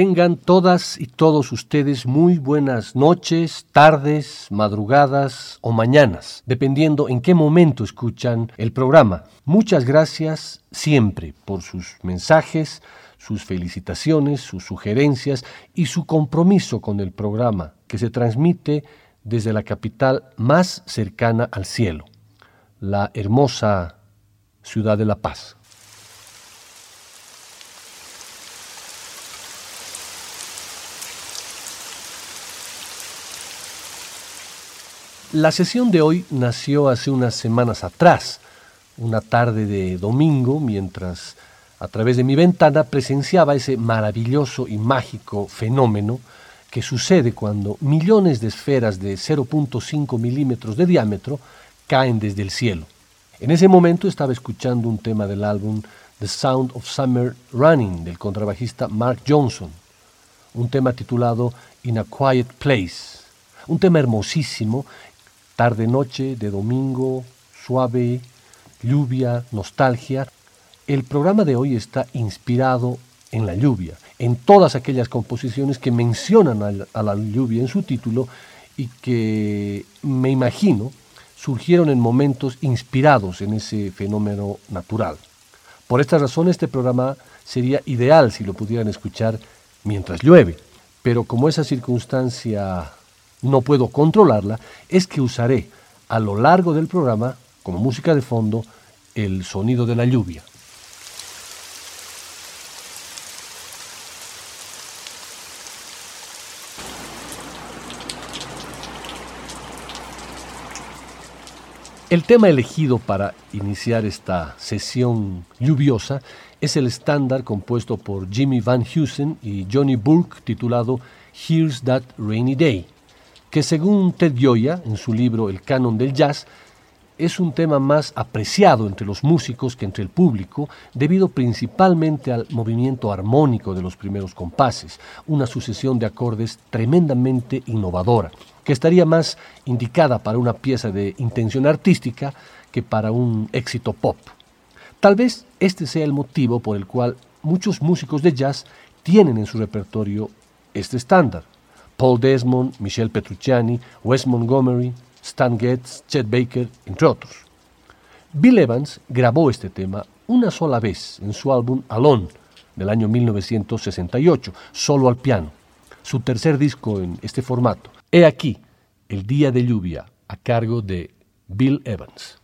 Tengan todas y todos ustedes muy buenas noches, tardes, madrugadas o mañanas, dependiendo en qué momento escuchan el programa. Muchas gracias siempre por sus mensajes, sus felicitaciones, sus sugerencias y su compromiso con el programa que se transmite desde la capital más cercana al cielo, la hermosa ciudad de La Paz. La sesión de hoy nació hace unas semanas atrás, una tarde de domingo, mientras a través de mi ventana presenciaba ese maravilloso y mágico fenómeno que sucede cuando millones de esferas de 0.5 milímetros de diámetro caen desde el cielo. En ese momento estaba escuchando un tema del álbum The Sound of Summer Running del contrabajista Mark Johnson, un tema titulado In a Quiet Place, un tema hermosísimo tarde noche de domingo, suave, lluvia, nostalgia. El programa de hoy está inspirado en la lluvia, en todas aquellas composiciones que mencionan a la lluvia en su título y que me imagino surgieron en momentos inspirados en ese fenómeno natural. Por esta razón este programa sería ideal si lo pudieran escuchar mientras llueve, pero como esa circunstancia no puedo controlarla, es que usaré a lo largo del programa, como música de fondo, el sonido de la lluvia. El tema elegido para iniciar esta sesión lluviosa es el estándar compuesto por Jimmy Van Heusen y Johnny Burke titulado Here's That Rainy Day que según Ted Gioia, en su libro El canon del jazz, es un tema más apreciado entre los músicos que entre el público, debido principalmente al movimiento armónico de los primeros compases, una sucesión de acordes tremendamente innovadora, que estaría más indicada para una pieza de intención artística que para un éxito pop. Tal vez este sea el motivo por el cual muchos músicos de jazz tienen en su repertorio este estándar. Paul Desmond, Michelle Petrucciani, Wes Montgomery, Stan Getz, Chet Baker, entre otros. Bill Evans grabó este tema una sola vez en su álbum Alone del año 1968, solo al piano, su tercer disco en este formato. He aquí, El Día de Lluvia, a cargo de Bill Evans.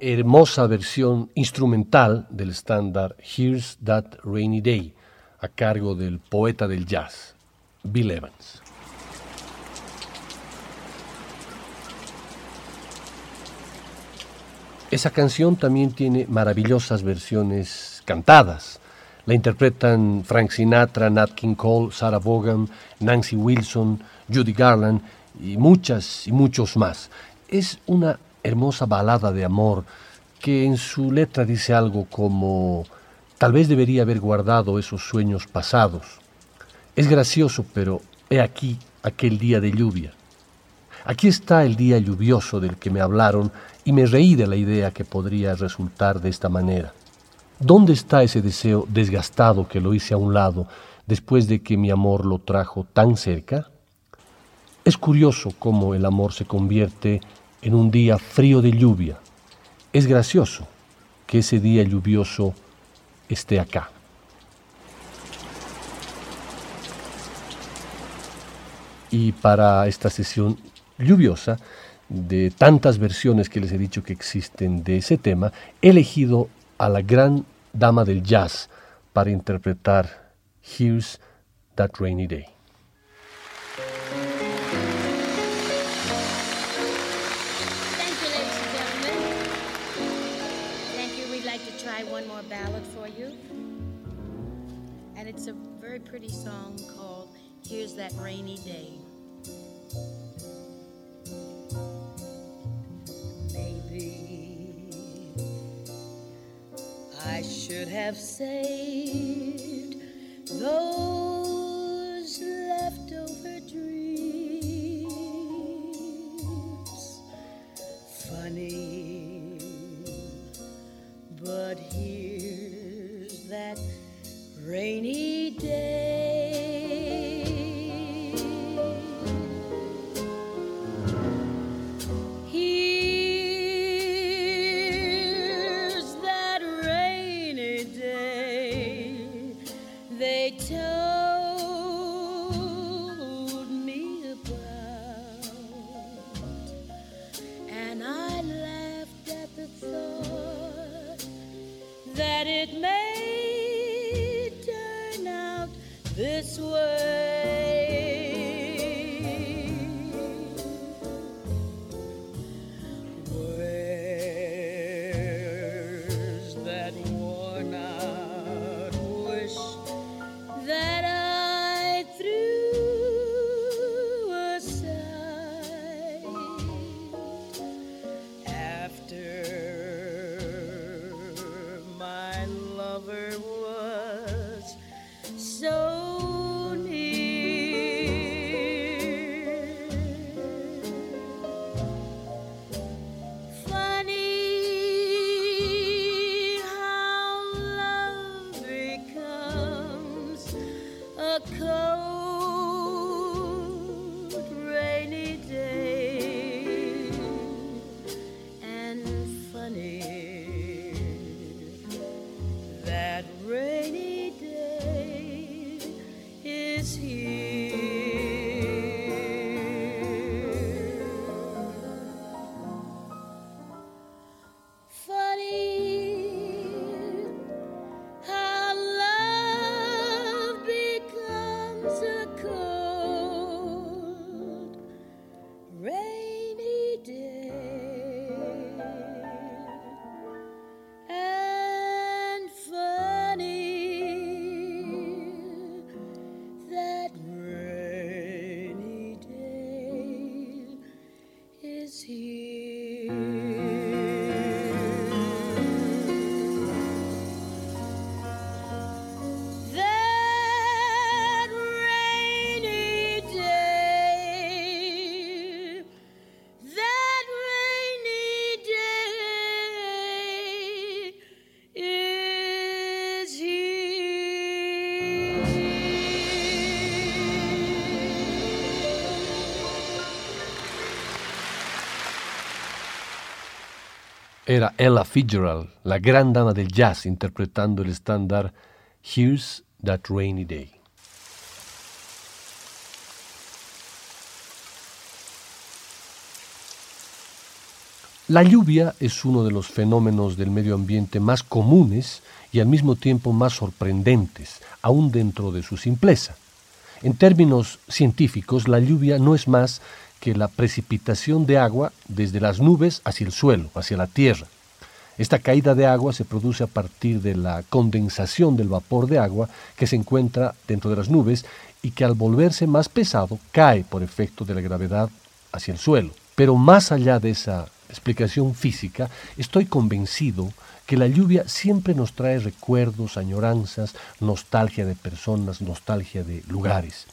Hermosa versión instrumental del estándar Here's That Rainy Day, a cargo del poeta del jazz, Bill Evans. Esa canción también tiene maravillosas versiones cantadas. La interpretan Frank Sinatra, Nat King Cole, Sarah Vaughan, Nancy Wilson, Judy Garland y muchas y muchos más. Es una hermosa balada de amor que en su letra dice algo como tal vez debería haber guardado esos sueños pasados. Es gracioso, pero he aquí aquel día de lluvia. Aquí está el día lluvioso del que me hablaron y me reí de la idea que podría resultar de esta manera. ¿Dónde está ese deseo desgastado que lo hice a un lado después de que mi amor lo trajo tan cerca? Es curioso cómo el amor se convierte en un día frío de lluvia. Es gracioso que ese día lluvioso esté acá. Y para esta sesión lluviosa, de tantas versiones que les he dicho que existen de ese tema, he elegido a la gran dama del jazz para interpretar Here's That Rainy Day. Pretty song called Here's That Rainy Day. Maybe I should have saved those leftover dreams. Funny, but here's that rainy day. Era Ella Fitzgerald, la gran dama del jazz, interpretando el estándar Here's That Rainy Day. La lluvia es uno de los fenómenos del medio ambiente más comunes y al mismo tiempo más sorprendentes, aún dentro de su simpleza. En términos científicos, la lluvia no es más que la precipitación de agua desde las nubes hacia el suelo, hacia la tierra. Esta caída de agua se produce a partir de la condensación del vapor de agua que se encuentra dentro de las nubes y que al volverse más pesado cae por efecto de la gravedad hacia el suelo. Pero más allá de esa explicación física, estoy convencido que la lluvia siempre nos trae recuerdos, añoranzas, nostalgia de personas, nostalgia de lugares.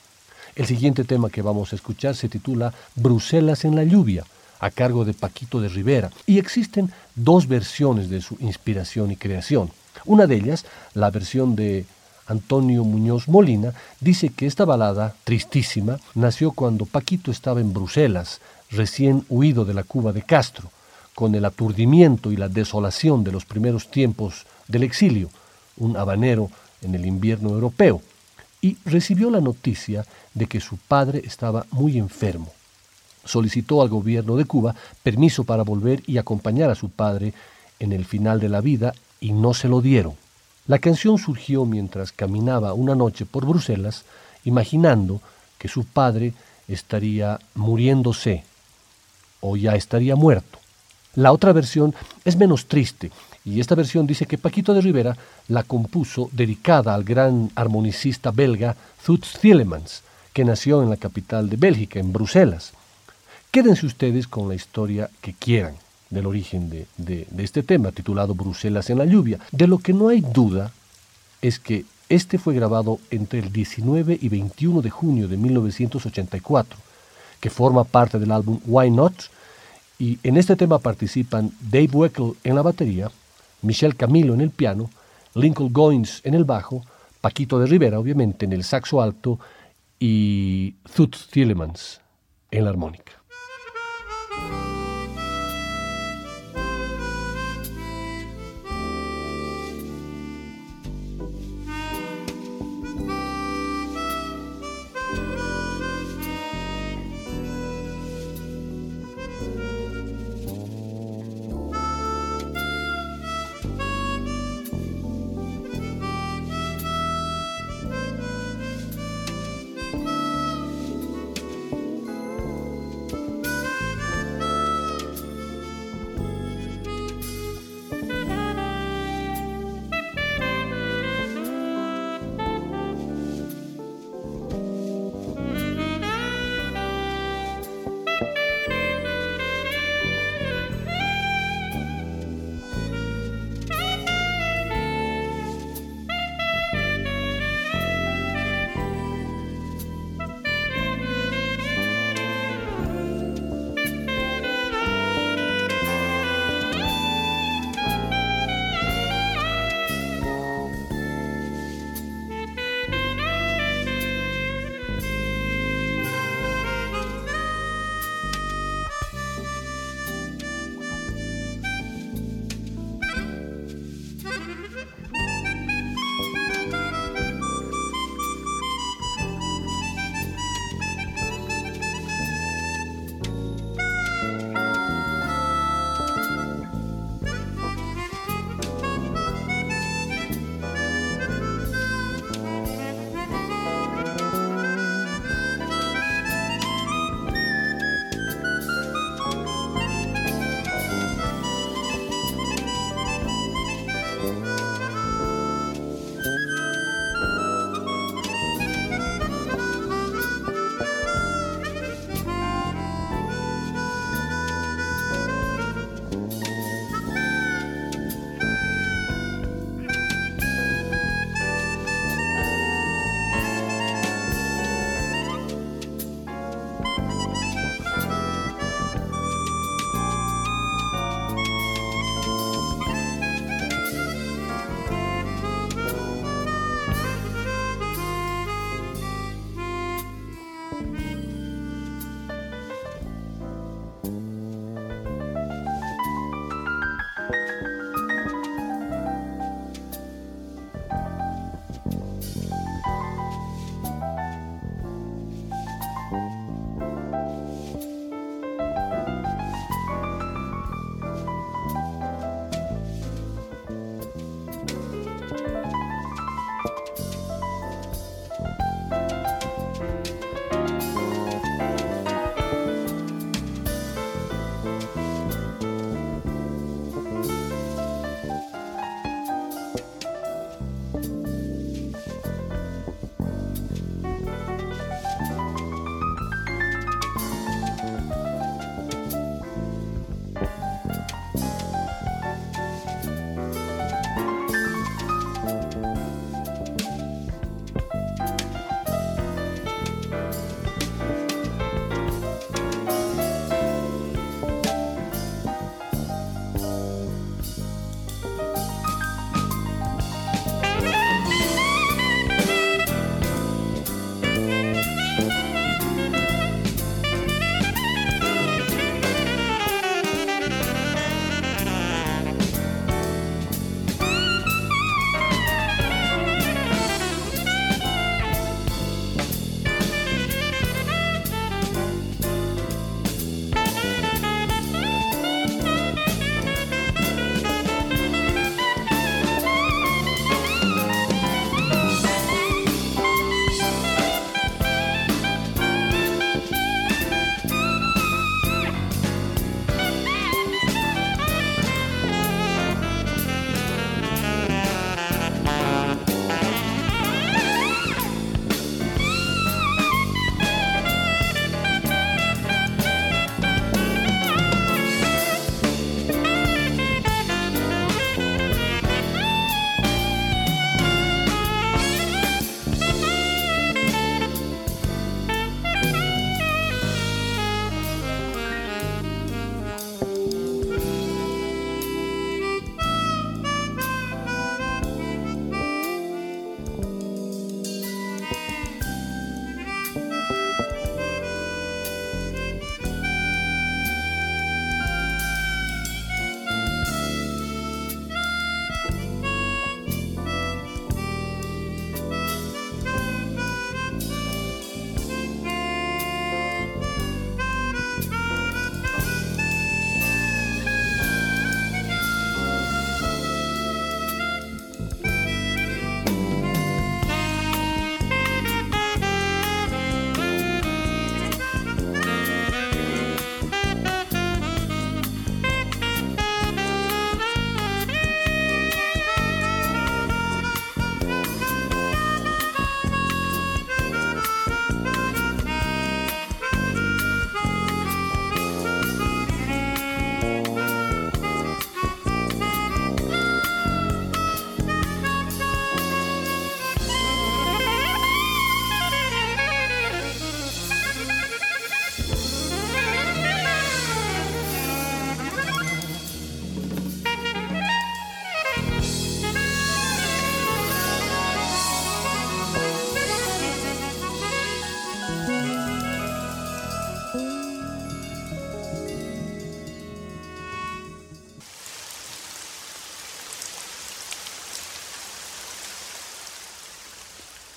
El siguiente tema que vamos a escuchar se titula Bruselas en la lluvia, a cargo de Paquito de Rivera, y existen dos versiones de su inspiración y creación. Una de ellas, la versión de Antonio Muñoz Molina, dice que esta balada, tristísima, nació cuando Paquito estaba en Bruselas, recién huido de la Cuba de Castro, con el aturdimiento y la desolación de los primeros tiempos del exilio, un habanero en el invierno europeo, y recibió la noticia de que su padre estaba muy enfermo. Solicitó al gobierno de Cuba permiso para volver y acompañar a su padre en el final de la vida y no se lo dieron. La canción surgió mientras caminaba una noche por Bruselas, imaginando que su padre estaría muriéndose o ya estaría muerto. La otra versión es menos triste, y esta versión dice que Paquito de Rivera la compuso dedicada al gran armonicista belga Thutz Thielemans, que nació en la capital de Bélgica, en Bruselas. Quédense ustedes con la historia que quieran del origen de, de, de este tema, titulado Bruselas en la lluvia. De lo que no hay duda es que este fue grabado entre el 19 y 21 de junio de 1984 que forma parte del álbum Why Not. Y en este tema participan Dave Weckl en la batería, Michelle Camilo en el piano, Lincoln Goins en el bajo, Paquito de Rivera, obviamente, en el saxo alto y Toots Thielemans en la armónica.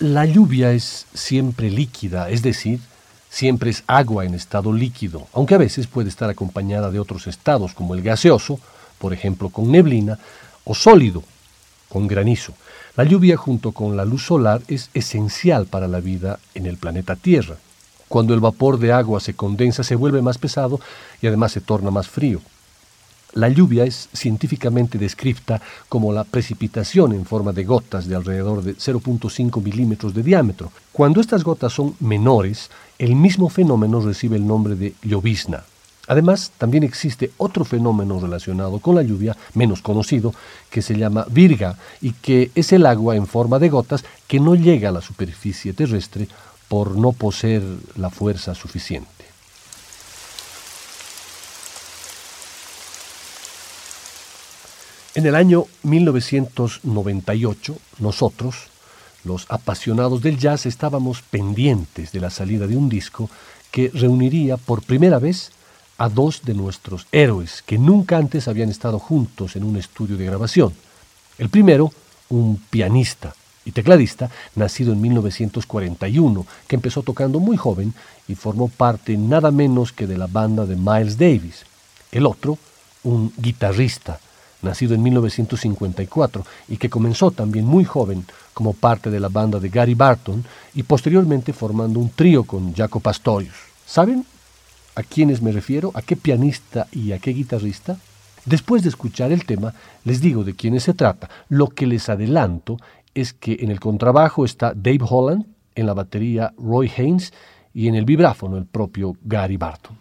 La lluvia es siempre líquida, es decir, siempre es agua en estado líquido, aunque a veces puede estar acompañada de otros estados como el gaseoso, por ejemplo con neblina, o sólido, con granizo. La lluvia junto con la luz solar es esencial para la vida en el planeta Tierra. Cuando el vapor de agua se condensa se vuelve más pesado y además se torna más frío. La lluvia es científicamente descrita como la precipitación en forma de gotas de alrededor de 0.5 milímetros de diámetro. Cuando estas gotas son menores, el mismo fenómeno recibe el nombre de llovizna. Además, también existe otro fenómeno relacionado con la lluvia, menos conocido, que se llama virga y que es el agua en forma de gotas que no llega a la superficie terrestre por no poseer la fuerza suficiente. En el año 1998, nosotros, los apasionados del jazz, estábamos pendientes de la salida de un disco que reuniría por primera vez a dos de nuestros héroes que nunca antes habían estado juntos en un estudio de grabación. El primero, un pianista y tecladista, nacido en 1941, que empezó tocando muy joven y formó parte nada menos que de la banda de Miles Davis. El otro, un guitarrista, nacido en 1954 y que comenzó también muy joven como parte de la banda de Gary Barton y posteriormente formando un trío con Jaco Pastorius. ¿Saben a quiénes me refiero? ¿A qué pianista y a qué guitarrista? Después de escuchar el tema, les digo de quiénes se trata. Lo que les adelanto es que en el contrabajo está Dave Holland, en la batería Roy Haynes y en el vibráfono el propio Gary Barton.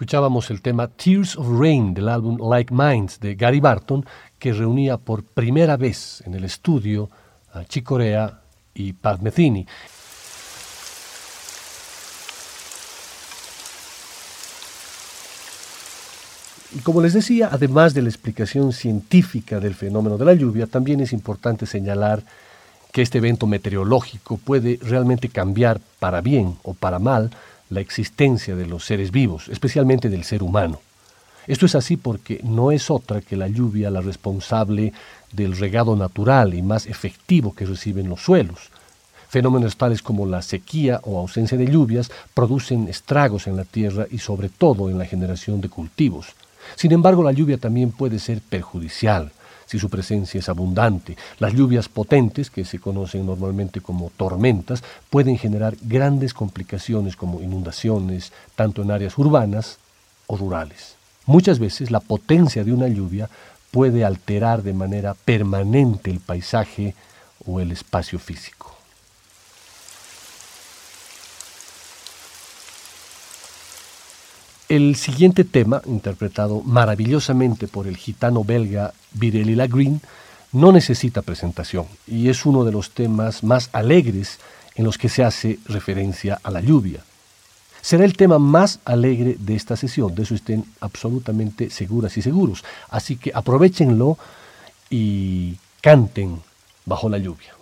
Escuchábamos el tema Tears of Rain del álbum Like Minds de Gary Barton, que reunía por primera vez en el estudio a Chicorea y Pat Metheny. Y como les decía, además de la explicación científica del fenómeno de la lluvia, también es importante señalar que este evento meteorológico puede realmente cambiar para bien o para mal la existencia de los seres vivos, especialmente del ser humano. Esto es así porque no es otra que la lluvia la responsable del regado natural y más efectivo que reciben los suelos. Fenómenos tales como la sequía o ausencia de lluvias producen estragos en la tierra y sobre todo en la generación de cultivos. Sin embargo, la lluvia también puede ser perjudicial si su presencia es abundante. Las lluvias potentes, que se conocen normalmente como tormentas, pueden generar grandes complicaciones como inundaciones, tanto en áreas urbanas o rurales. Muchas veces la potencia de una lluvia puede alterar de manera permanente el paisaje o el espacio físico. El siguiente tema, interpretado maravillosamente por el gitano belga Vireli Lagreen, no necesita presentación y es uno de los temas más alegres en los que se hace referencia a la lluvia. Será el tema más alegre de esta sesión, de eso estén absolutamente seguras y seguros. Así que aprovechenlo y canten bajo la lluvia.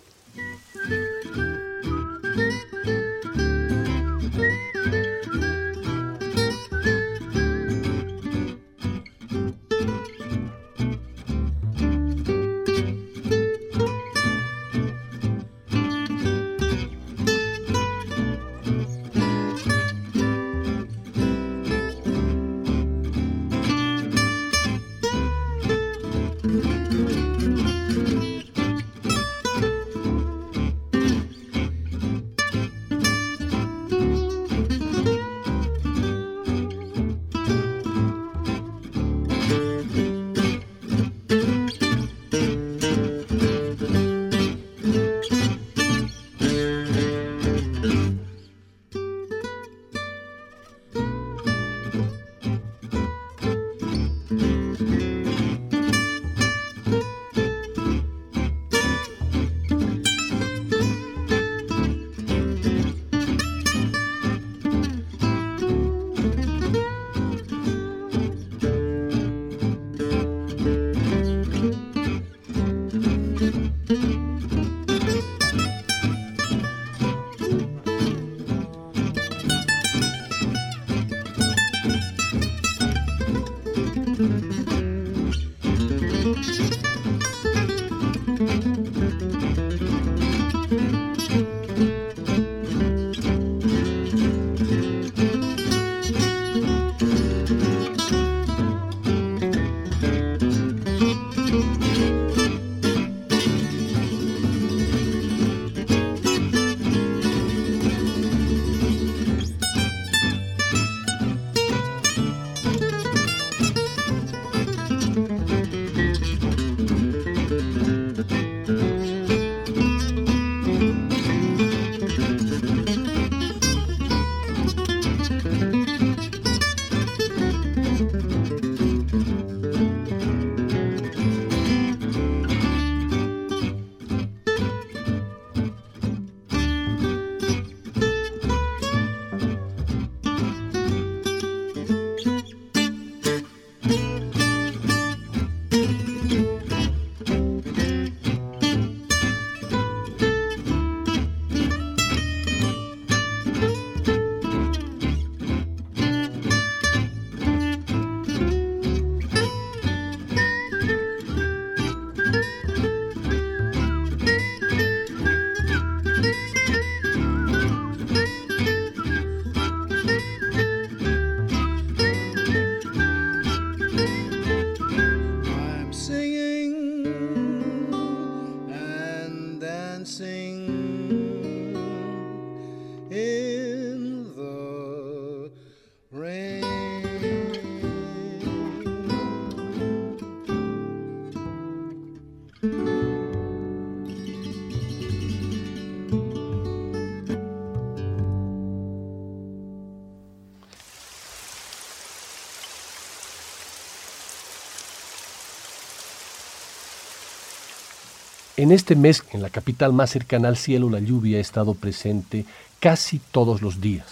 En este mes, en la capital más cercana al cielo, la lluvia ha estado presente casi todos los días.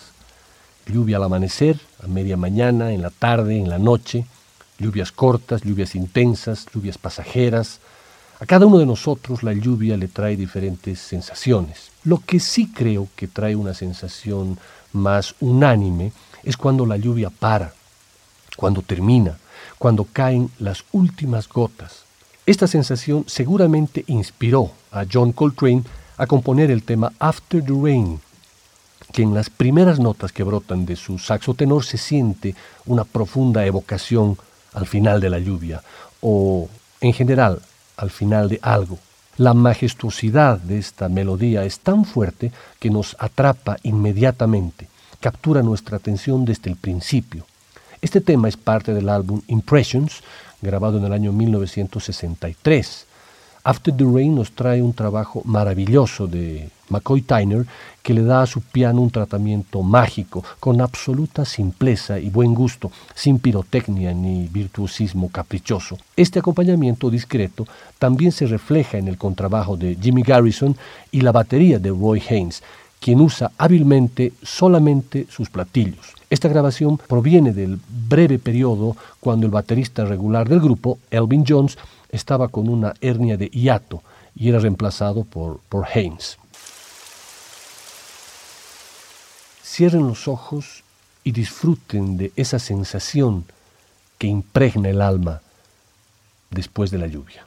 Lluvia al amanecer, a media mañana, en la tarde, en la noche, lluvias cortas, lluvias intensas, lluvias pasajeras. A cada uno de nosotros la lluvia le trae diferentes sensaciones. Lo que sí creo que trae una sensación más unánime es cuando la lluvia para, cuando termina, cuando caen las últimas gotas. Esta sensación seguramente inspiró a John Coltrane a componer el tema After the Rain, que en las primeras notas que brotan de su saxo tenor se siente una profunda evocación al final de la lluvia o en general al final de algo. La majestuosidad de esta melodía es tan fuerte que nos atrapa inmediatamente, captura nuestra atención desde el principio. Este tema es parte del álbum Impressions, grabado en el año 1963. After the Rain nos trae un trabajo maravilloso de McCoy Tyner que le da a su piano un tratamiento mágico, con absoluta simpleza y buen gusto, sin pirotecnia ni virtuosismo caprichoso. Este acompañamiento discreto también se refleja en el contrabajo de Jimmy Garrison y la batería de Roy Haynes, quien usa hábilmente solamente sus platillos. Esta grabación proviene del breve periodo cuando el baterista regular del grupo, Elvin Jones, estaba con una hernia de hiato y era reemplazado por, por Haynes. Cierren los ojos y disfruten de esa sensación que impregna el alma después de la lluvia.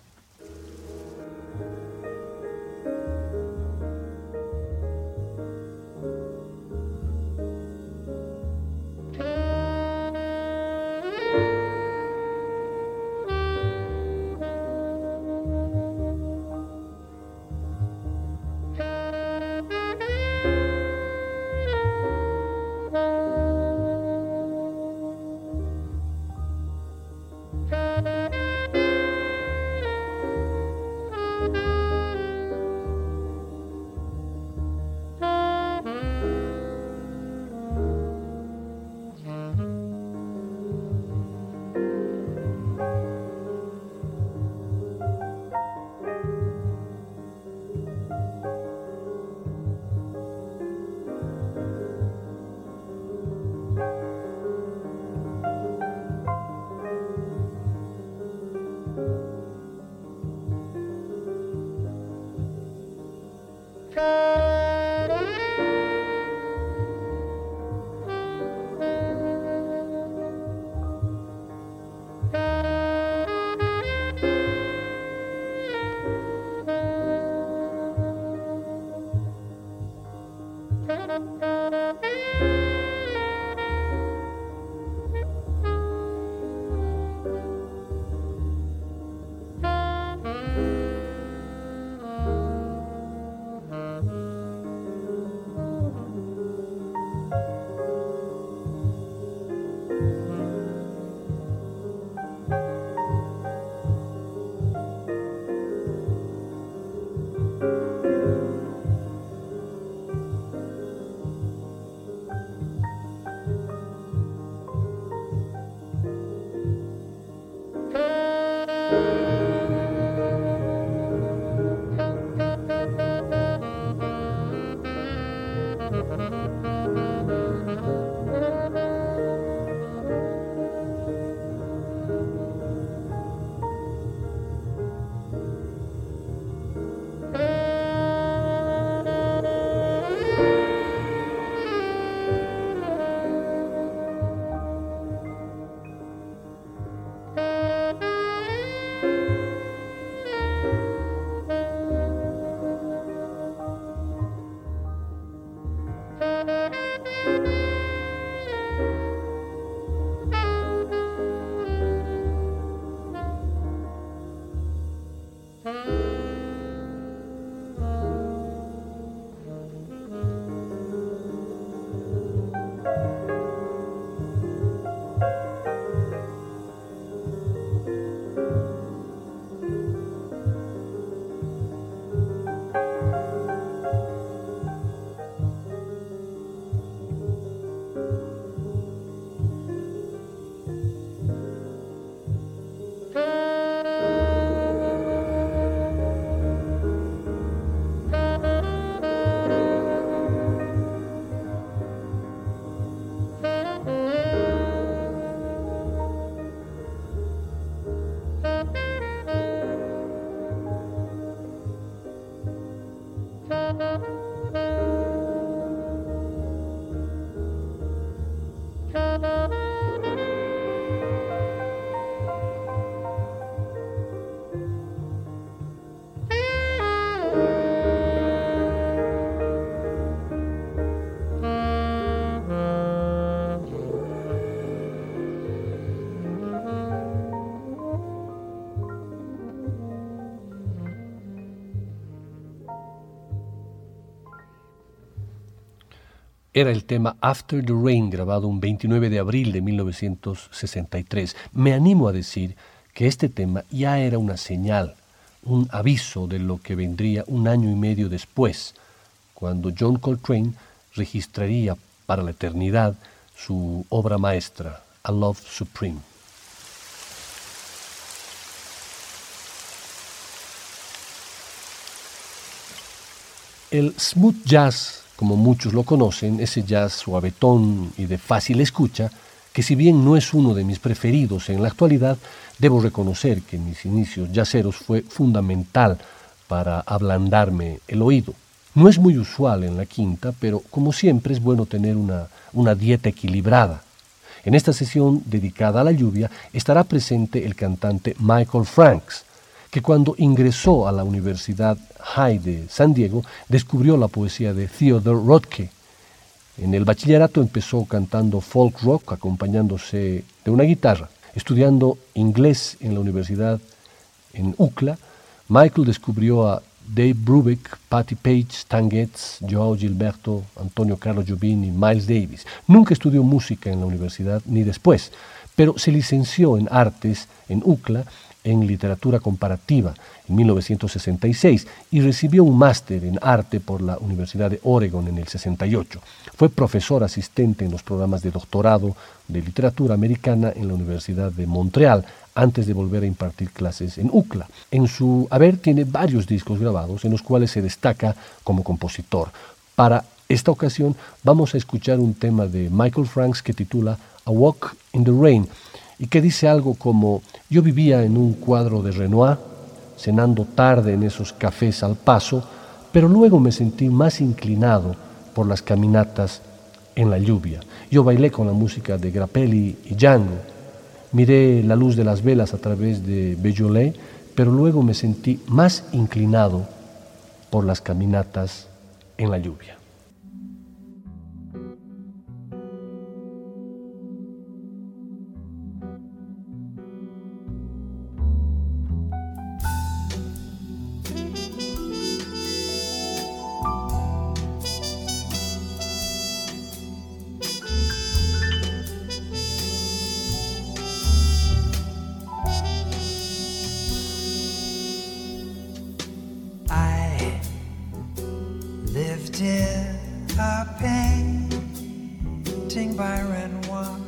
Era el tema After the Rain, grabado un 29 de abril de 1963. Me animo a decir que este tema ya era una señal, un aviso de lo que vendría un año y medio después, cuando John Coltrane registraría para la eternidad su obra maestra, A Love Supreme. El smooth jazz como muchos lo conocen, ese jazz suavetón y de fácil escucha, que si bien no es uno de mis preferidos en la actualidad, debo reconocer que en mis inicios jazzeros fue fundamental para ablandarme el oído. No es muy usual en la quinta, pero como siempre es bueno tener una, una dieta equilibrada. En esta sesión dedicada a la lluvia estará presente el cantante Michael Franks, que cuando ingresó a la Universidad High de San Diego descubrió la poesía de Theodore Rothke. En el bachillerato empezó cantando folk rock acompañándose de una guitarra. Estudiando inglés en la universidad en UCLA, Michael descubrió a Dave Brubeck, Patty Page, Stan Getz, Joao Gilberto, Antonio Carlos Jobim y Miles Davis. Nunca estudió música en la universidad ni después, pero se licenció en artes en UCLA en literatura comparativa en 1966 y recibió un máster en arte por la Universidad de Oregon en el 68. Fue profesor asistente en los programas de doctorado de literatura americana en la Universidad de Montreal antes de volver a impartir clases en UCLA. En su haber tiene varios discos grabados en los cuales se destaca como compositor. Para esta ocasión vamos a escuchar un tema de Michael Franks que titula A Walk in the Rain y que dice algo como, yo vivía en un cuadro de Renoir, cenando tarde en esos cafés al paso, pero luego me sentí más inclinado por las caminatas en la lluvia. Yo bailé con la música de Grappelli y Django, miré la luz de las velas a través de Beaujolais, pero luego me sentí más inclinado por las caminatas en la lluvia. did a painting by Renoir,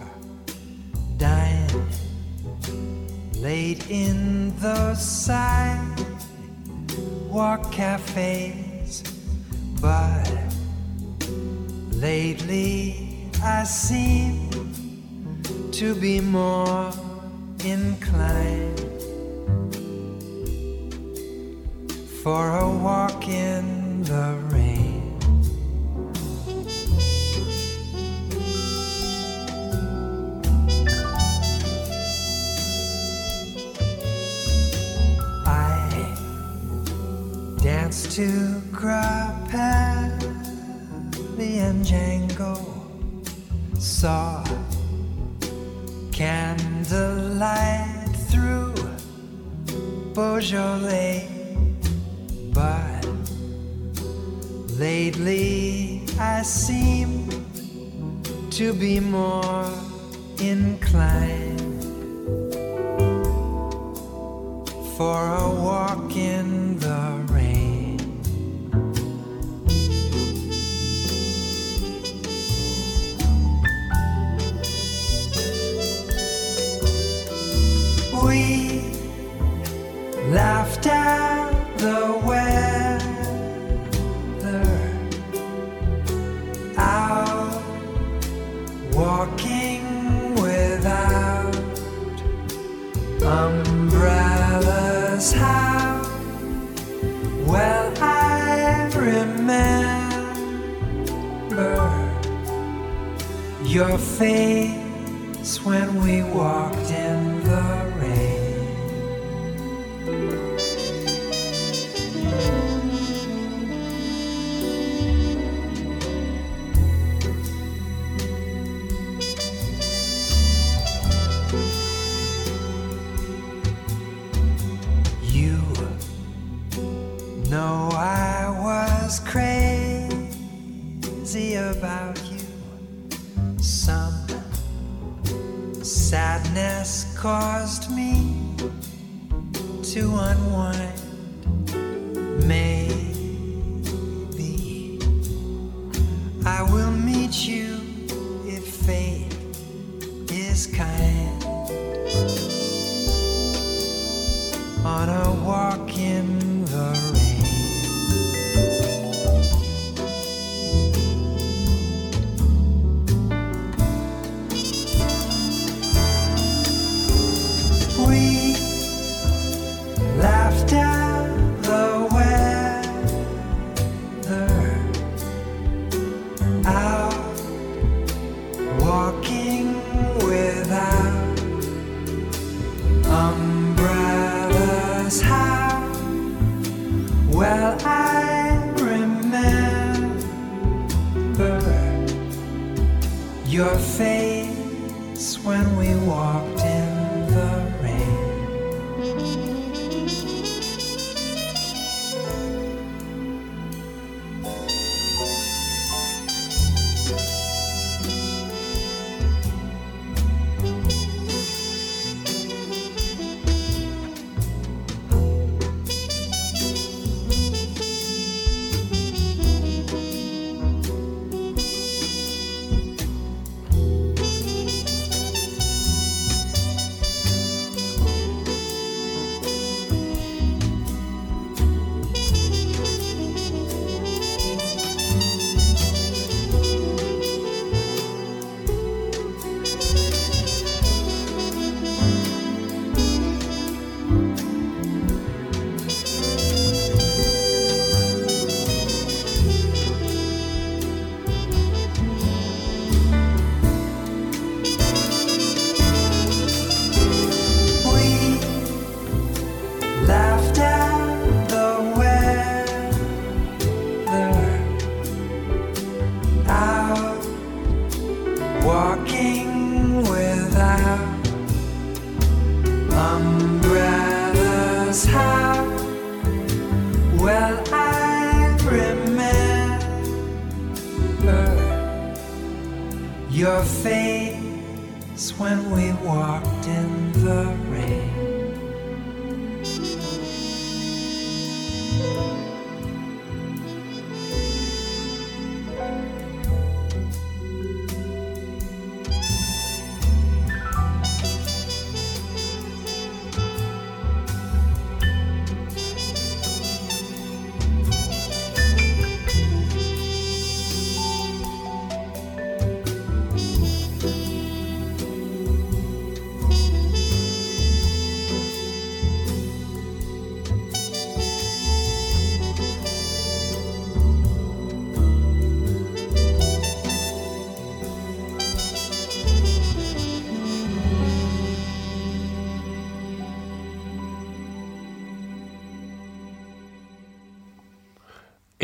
dying late in the sidewalk cafes. But lately I seem to be more inclined for a walk in the to cry past the Django saw candlelight through Beaujolais, but lately I seem to be more inclined.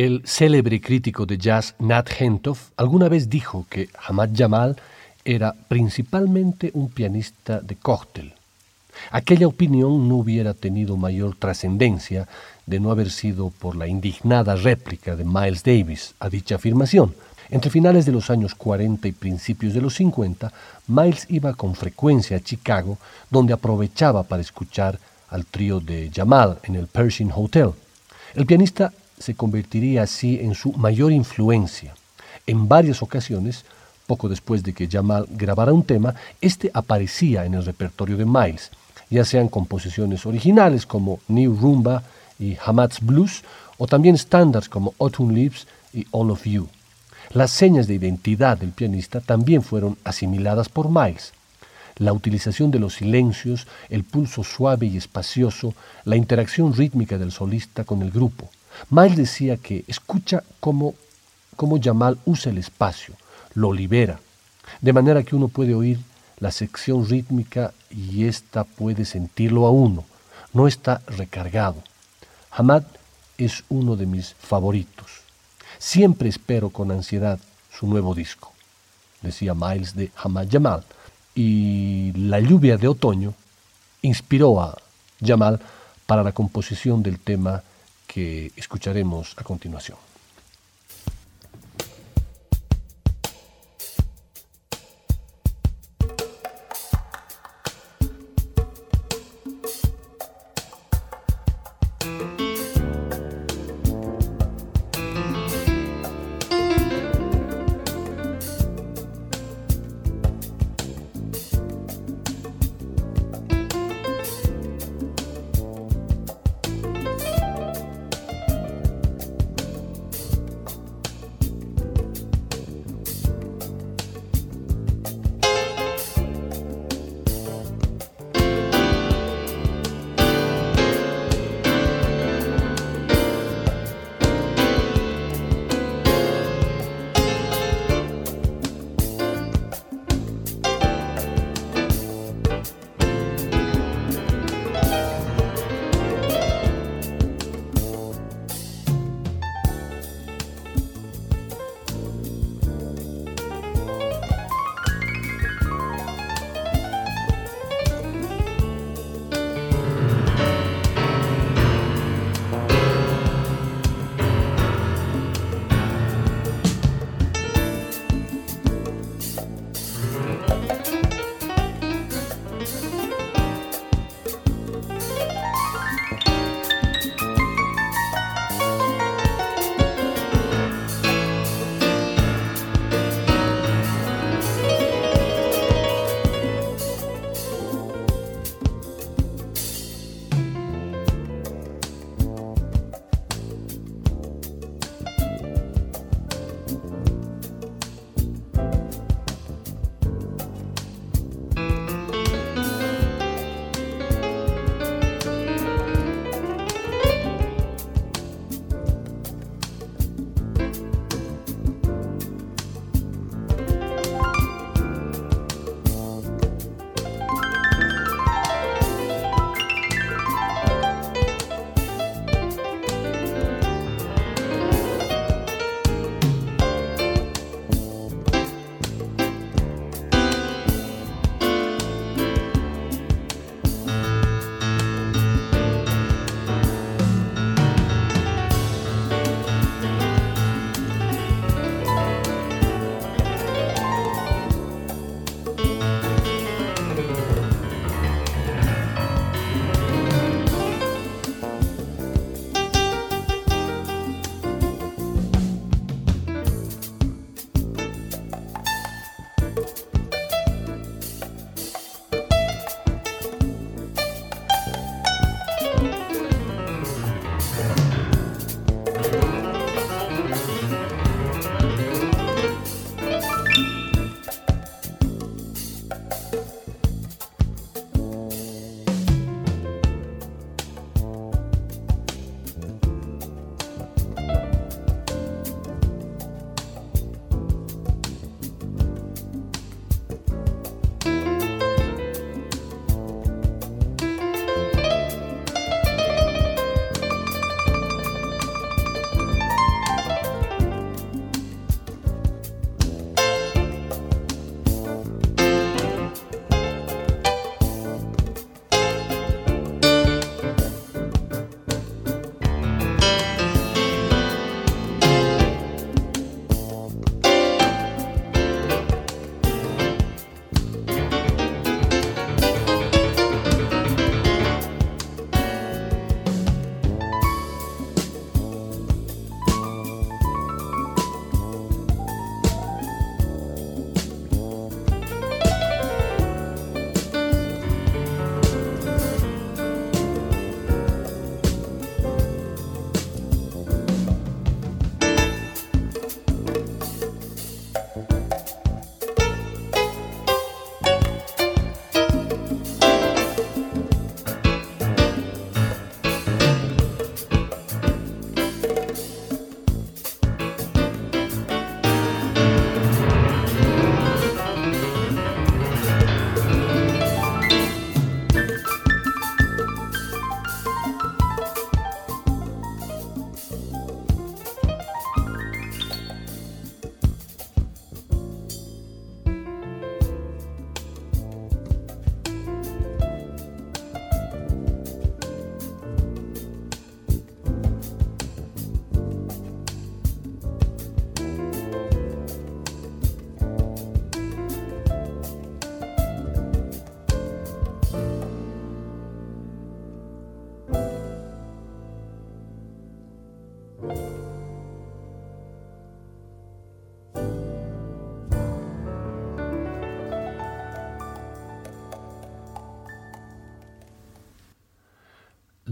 El célebre crítico de jazz Nat Hentoff alguna vez dijo que Hamad Jamal era principalmente un pianista de cóctel. Aquella opinión no hubiera tenido mayor trascendencia de no haber sido por la indignada réplica de Miles Davis a dicha afirmación. Entre finales de los años 40 y principios de los 50, Miles iba con frecuencia a Chicago, donde aprovechaba para escuchar al trío de Jamal en el Pershing Hotel. El pianista se convertiría así en su mayor influencia. En varias ocasiones, poco después de que Jamal grabara un tema, este aparecía en el repertorio de Miles, ya sean composiciones originales como New Rumba y Hamad's Blues, o también estándares como Autumn Leaves y All of You. Las señas de identidad del pianista también fueron asimiladas por Miles. La utilización de los silencios, el pulso suave y espacioso, la interacción rítmica del solista con el grupo. Miles decía que escucha cómo, cómo Jamal usa el espacio, lo libera. de manera que uno puede oír la sección rítmica y ésta puede sentirlo a uno, no está recargado. Hamad es uno de mis favoritos. Siempre espero con ansiedad su nuevo disco, decía Miles de Hamad Jamal, y la lluvia de otoño inspiró a Jamal para la composición del tema que escucharemos a continuación.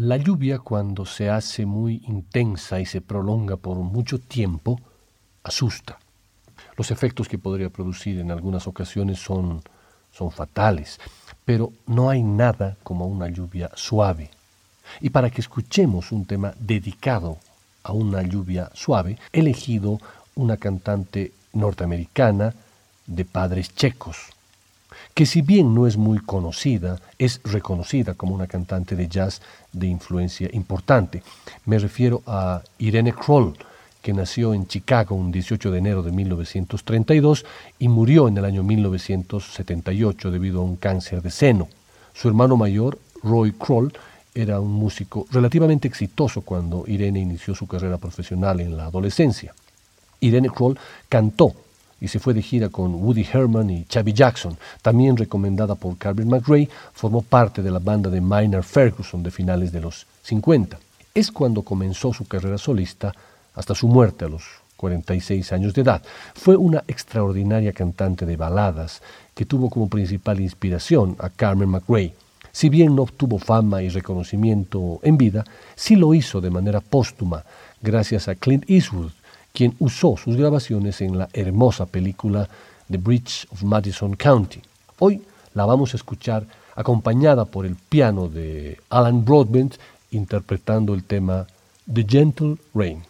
La lluvia cuando se hace muy intensa y se prolonga por mucho tiempo, asusta. Los efectos que podría producir en algunas ocasiones son, son fatales, pero no hay nada como una lluvia suave. Y para que escuchemos un tema dedicado a una lluvia suave, he elegido una cantante norteamericana de padres checos, que si bien no es muy conocida, es reconocida como una cantante de jazz de influencia importante. Me refiero a Irene Kroll, que nació en Chicago un 18 de enero de 1932 y murió en el año 1978 debido a un cáncer de seno. Su hermano mayor, Roy Kroll, era un músico relativamente exitoso cuando Irene inició su carrera profesional en la adolescencia. Irene Kroll cantó y se fue de gira con Woody Herman y Chubby Jackson. También recomendada por Carmen McRae, formó parte de la banda de Minor Ferguson de finales de los 50. Es cuando comenzó su carrera solista hasta su muerte a los 46 años de edad. Fue una extraordinaria cantante de baladas que tuvo como principal inspiración a Carmen McRae. Si bien no obtuvo fama y reconocimiento en vida, sí lo hizo de manera póstuma gracias a Clint Eastwood, quien usó sus grabaciones en la hermosa película The Bridge of Madison County. Hoy la vamos a escuchar acompañada por el piano de Alan Broadbent interpretando el tema The Gentle Rain.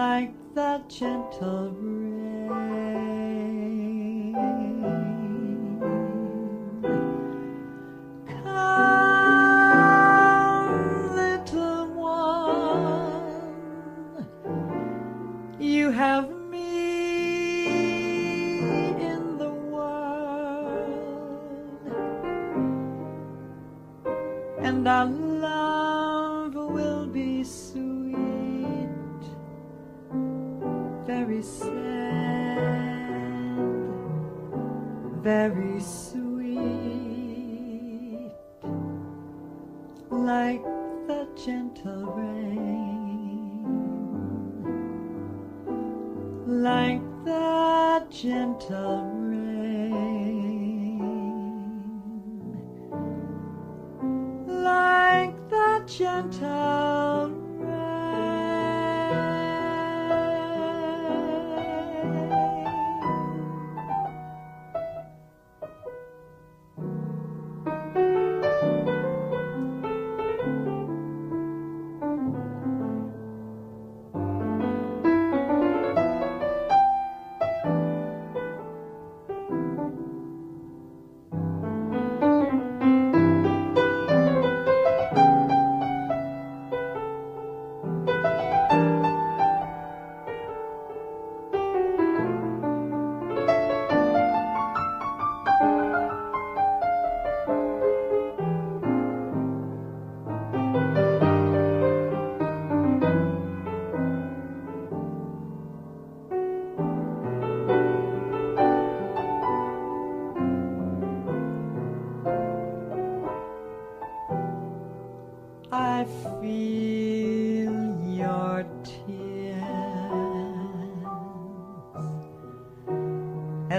Like the gentle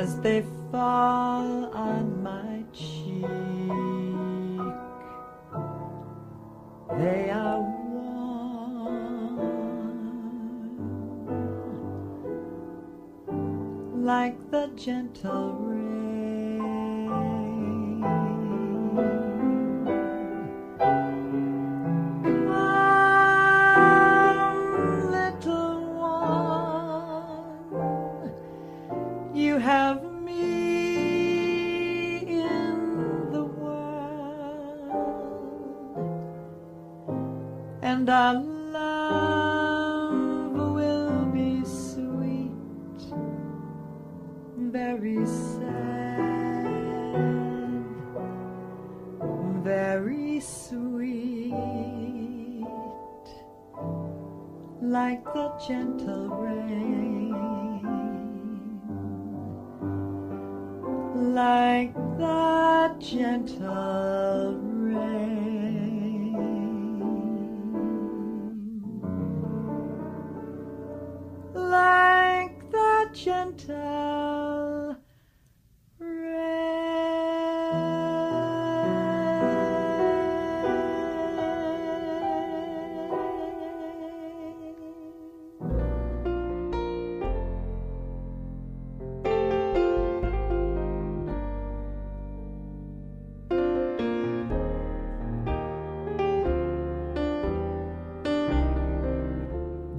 as they fall on my cheek. They are warm like the gentle